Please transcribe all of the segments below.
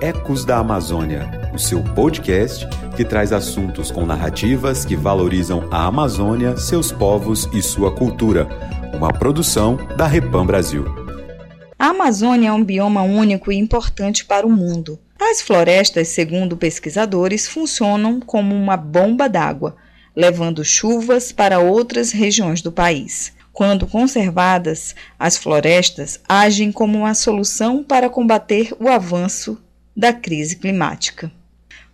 Ecos da Amazônia, o seu podcast que traz assuntos com narrativas que valorizam a Amazônia, seus povos e sua cultura. Uma produção da Repam Brasil. A Amazônia é um bioma único e importante para o mundo. As florestas, segundo pesquisadores, funcionam como uma bomba d'água, levando chuvas para outras regiões do país. Quando conservadas, as florestas agem como uma solução para combater o avanço da crise climática.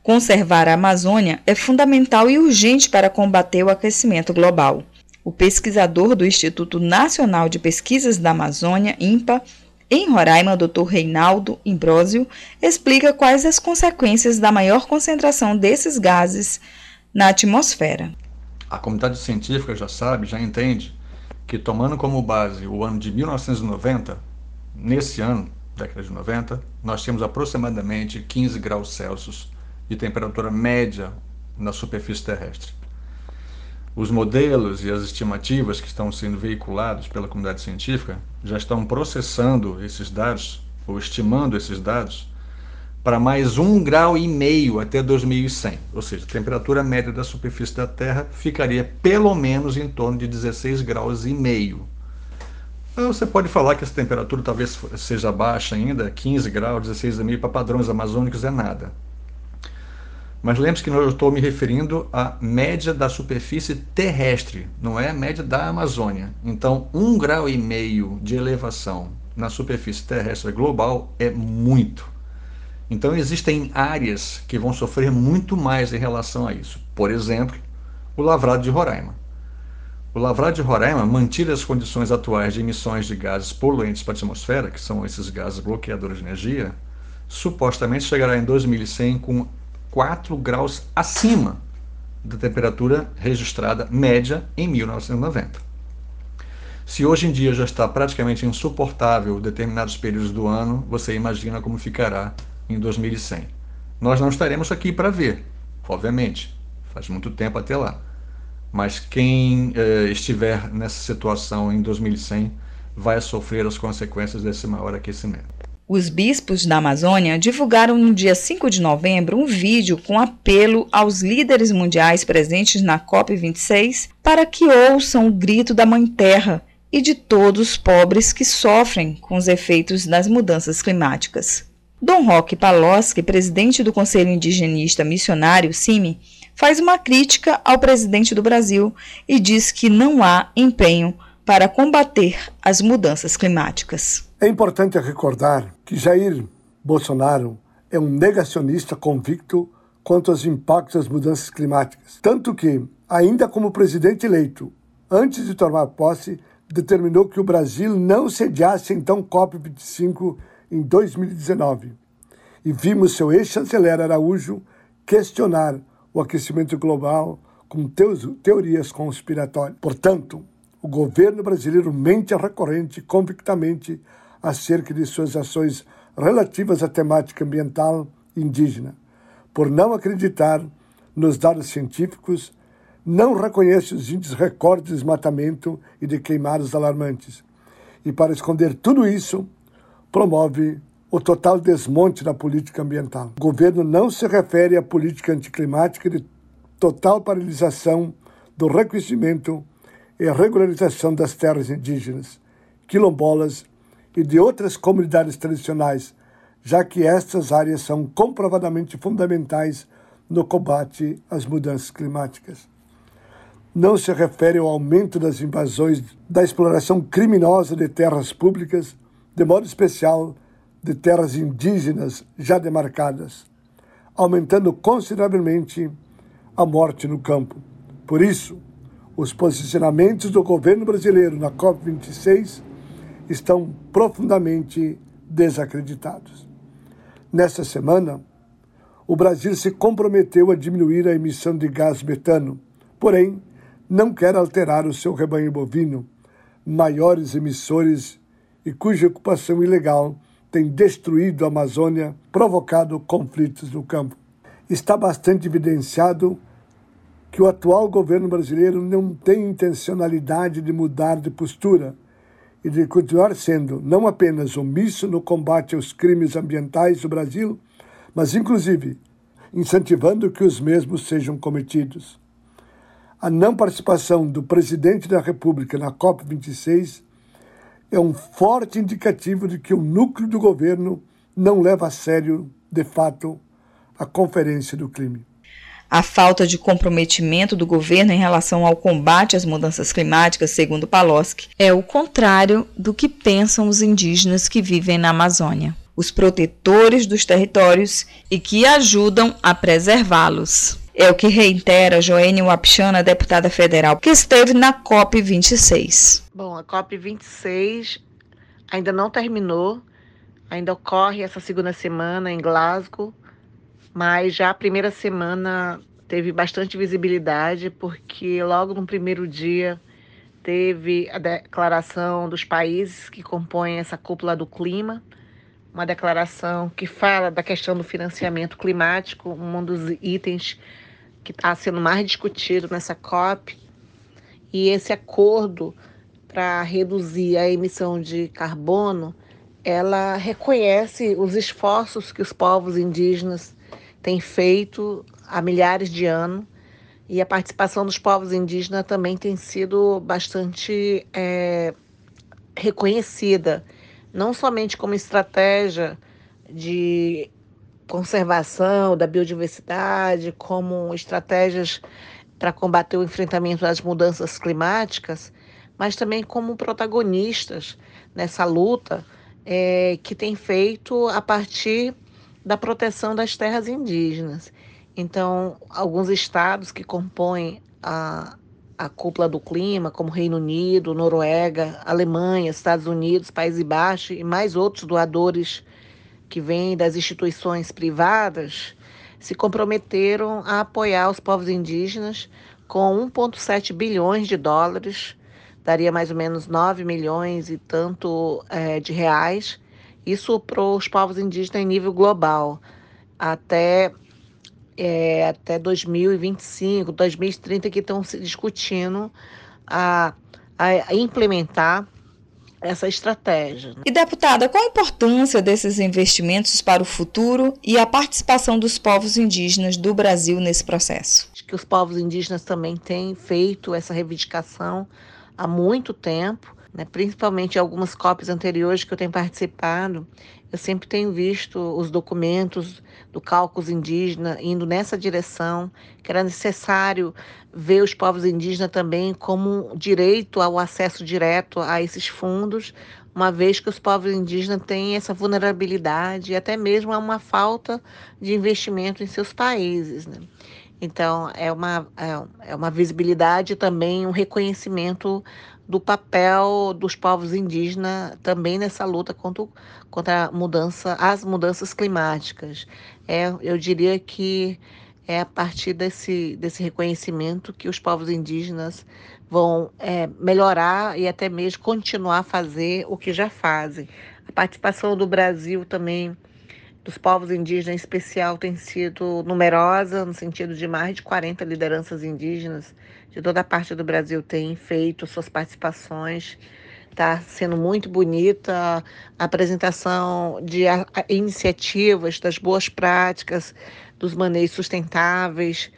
Conservar a Amazônia é fundamental e urgente para combater o aquecimento global. O pesquisador do Instituto Nacional de Pesquisas da Amazônia, INPA, em Roraima, Dr. Reinaldo Imbrósio, explica quais as consequências da maior concentração desses gases na atmosfera. A comunidade científica já sabe, já entende, que tomando como base o ano de 1990, nesse ano, década de 90, nós tínhamos aproximadamente 15 graus Celsius de temperatura média na superfície terrestre. Os modelos e as estimativas que estão sendo veiculados pela comunidade científica já estão processando esses dados, ou estimando esses dados, para mais um grau e meio até 2100, ou seja, a temperatura média da superfície da Terra ficaria pelo menos em torno de 16 graus e meio. Então, você pode falar que essa temperatura talvez seja baixa ainda, 15 graus, 16,5 para padrões amazônicos é nada. Mas lembre-se que eu estou me referindo à média da superfície terrestre, não é a média da Amazônia. Então, um grau e meio de elevação na superfície terrestre global é muito. Então, existem áreas que vão sofrer muito mais em relação a isso. Por exemplo, o lavrado de Roraima. O lavrado de Roraima, mantidas as condições atuais de emissões de gases poluentes para a atmosfera, que são esses gases bloqueadores de energia, supostamente chegará em 2100 com 4 graus acima da temperatura registrada média em 1990. Se hoje em dia já está praticamente insuportável determinados períodos do ano, você imagina como ficará em 2100. Nós não estaremos aqui para ver, obviamente, faz muito tempo até lá. Mas quem eh, estiver nessa situação em 2100 vai sofrer as consequências desse maior aquecimento. Os bispos da Amazônia divulgaram no dia 5 de novembro um vídeo com apelo aos líderes mundiais presentes na COP26 para que ouçam o grito da Mãe Terra e de todos os pobres que sofrem com os efeitos das mudanças climáticas. Dom Roque Paloschi, presidente do Conselho Indigenista Missionário, CIMI, faz uma crítica ao presidente do Brasil e diz que não há empenho para combater as mudanças climáticas. É importante recordar que Jair Bolsonaro é um negacionista convicto quanto aos impactos das mudanças climáticas. Tanto que, ainda como presidente eleito, antes de tomar posse, determinou que o Brasil não sediasse então COP25 em 2019. E vimos seu ex-chanceler Araújo questionar o aquecimento global com teorias conspiratórias. Portanto, o governo brasileiro mente recorrente convictamente acerca de suas ações relativas à temática ambiental indígena. Por não acreditar nos dados científicos, não reconhece os índices recordes de desmatamento e de queimadas alarmantes. E para esconder tudo isso, promove o total desmonte da política ambiental. O governo não se refere à política anticlimática de total paralisação do reconhecimento e regularização das terras indígenas, quilombolas e de outras comunidades tradicionais, já que estas áreas são comprovadamente fundamentais no combate às mudanças climáticas. Não se refere ao aumento das invasões, da exploração criminosa de terras públicas, de modo especial de terras indígenas já demarcadas, aumentando consideravelmente a morte no campo. Por isso, os posicionamentos do governo brasileiro na COP26 estão profundamente desacreditados. Nesta semana, o Brasil se comprometeu a diminuir a emissão de gás metano, porém, não quer alterar o seu rebanho bovino, maiores emissores e cuja ocupação ilegal tem destruído a Amazônia, provocado conflitos no campo. Está bastante evidenciado que o atual governo brasileiro não tem intencionalidade de mudar de postura e de continuar sendo não apenas omisso no combate aos crimes ambientais do Brasil, mas inclusive incentivando que os mesmos sejam cometidos. A não participação do presidente da República na COP26 é um forte indicativo de que o núcleo do governo não leva a sério, de fato, a Conferência do Clima. A falta de comprometimento do governo em relação ao combate às mudanças climáticas, segundo Paloski, é o contrário do que pensam os indígenas que vivem na Amazônia, os protetores dos territórios e que ajudam a preservá-los. É o que reitera Joênia Wapchana, deputada federal, que esteve na COP26. Bom, a COP26 ainda não terminou, ainda ocorre essa segunda semana em Glasgow mas já a primeira semana teve bastante visibilidade, porque logo no primeiro dia teve a declaração dos países que compõem essa cúpula do clima, uma declaração que fala da questão do financiamento climático, um dos itens que está sendo mais discutido nessa COP. E esse acordo para reduzir a emissão de carbono, ela reconhece os esforços que os povos indígenas tem feito há milhares de anos e a participação dos povos indígenas também tem sido bastante é, reconhecida, não somente como estratégia de conservação da biodiversidade, como estratégias para combater o enfrentamento das mudanças climáticas, mas também como protagonistas nessa luta é, que tem feito a partir da proteção das terras indígenas. Então, alguns estados que compõem a, a cúpula do clima, como Reino Unido, Noruega, Alemanha, Estados Unidos, Países Baixos e mais outros doadores que vêm das instituições privadas, se comprometeram a apoiar os povos indígenas com 1,7 bilhões de dólares, daria mais ou menos 9 milhões e tanto é, de reais, isso para os povos indígenas em nível global, até, é, até 2025, 2030, que estão se discutindo a, a implementar essa estratégia. E deputada, qual a importância desses investimentos para o futuro e a participação dos povos indígenas do Brasil nesse processo? Acho que os povos indígenas também têm feito essa reivindicação há muito tempo né? principalmente algumas cópias anteriores que eu tenho participado, eu sempre tenho visto os documentos do cálculo indígena indo nessa direção, que era necessário ver os povos indígenas também como direito ao acesso direto a esses fundos, uma vez que os povos indígenas têm essa vulnerabilidade e até mesmo há uma falta de investimento em seus países. Né? Então, é uma, é, é uma visibilidade também, um reconhecimento do papel dos povos indígenas também nessa luta contra, contra a mudança, as mudanças climáticas. É, eu diria que é a partir desse, desse reconhecimento que os povos indígenas vão é, melhorar e até mesmo continuar a fazer o que já fazem. A participação do Brasil também dos povos indígenas em especial tem sido numerosa, no sentido de mais de 40 lideranças indígenas de toda a parte do Brasil têm feito suas participações. Está sendo muito bonita a apresentação de iniciativas, das boas práticas, dos maneios sustentáveis,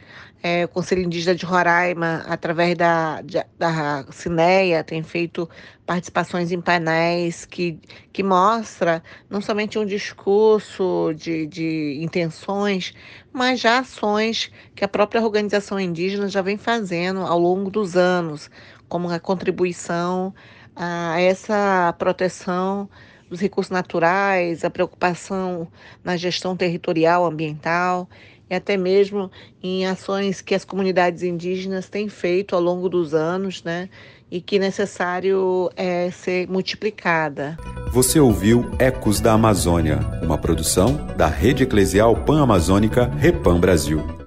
é, o Conselho Indígena de Roraima, através da, da Cineia, tem feito participações em painéis que, que mostra não somente um discurso de, de intenções, mas já ações que a própria organização indígena já vem fazendo ao longo dos anos, como a contribuição a essa proteção dos recursos naturais, a preocupação na gestão territorial ambiental e até mesmo em ações que as comunidades indígenas têm feito ao longo dos anos, né? E que é necessário é, ser multiplicada. Você ouviu Ecos da Amazônia, uma produção da Rede Eclesial Pan-Amazônica Repam Brasil.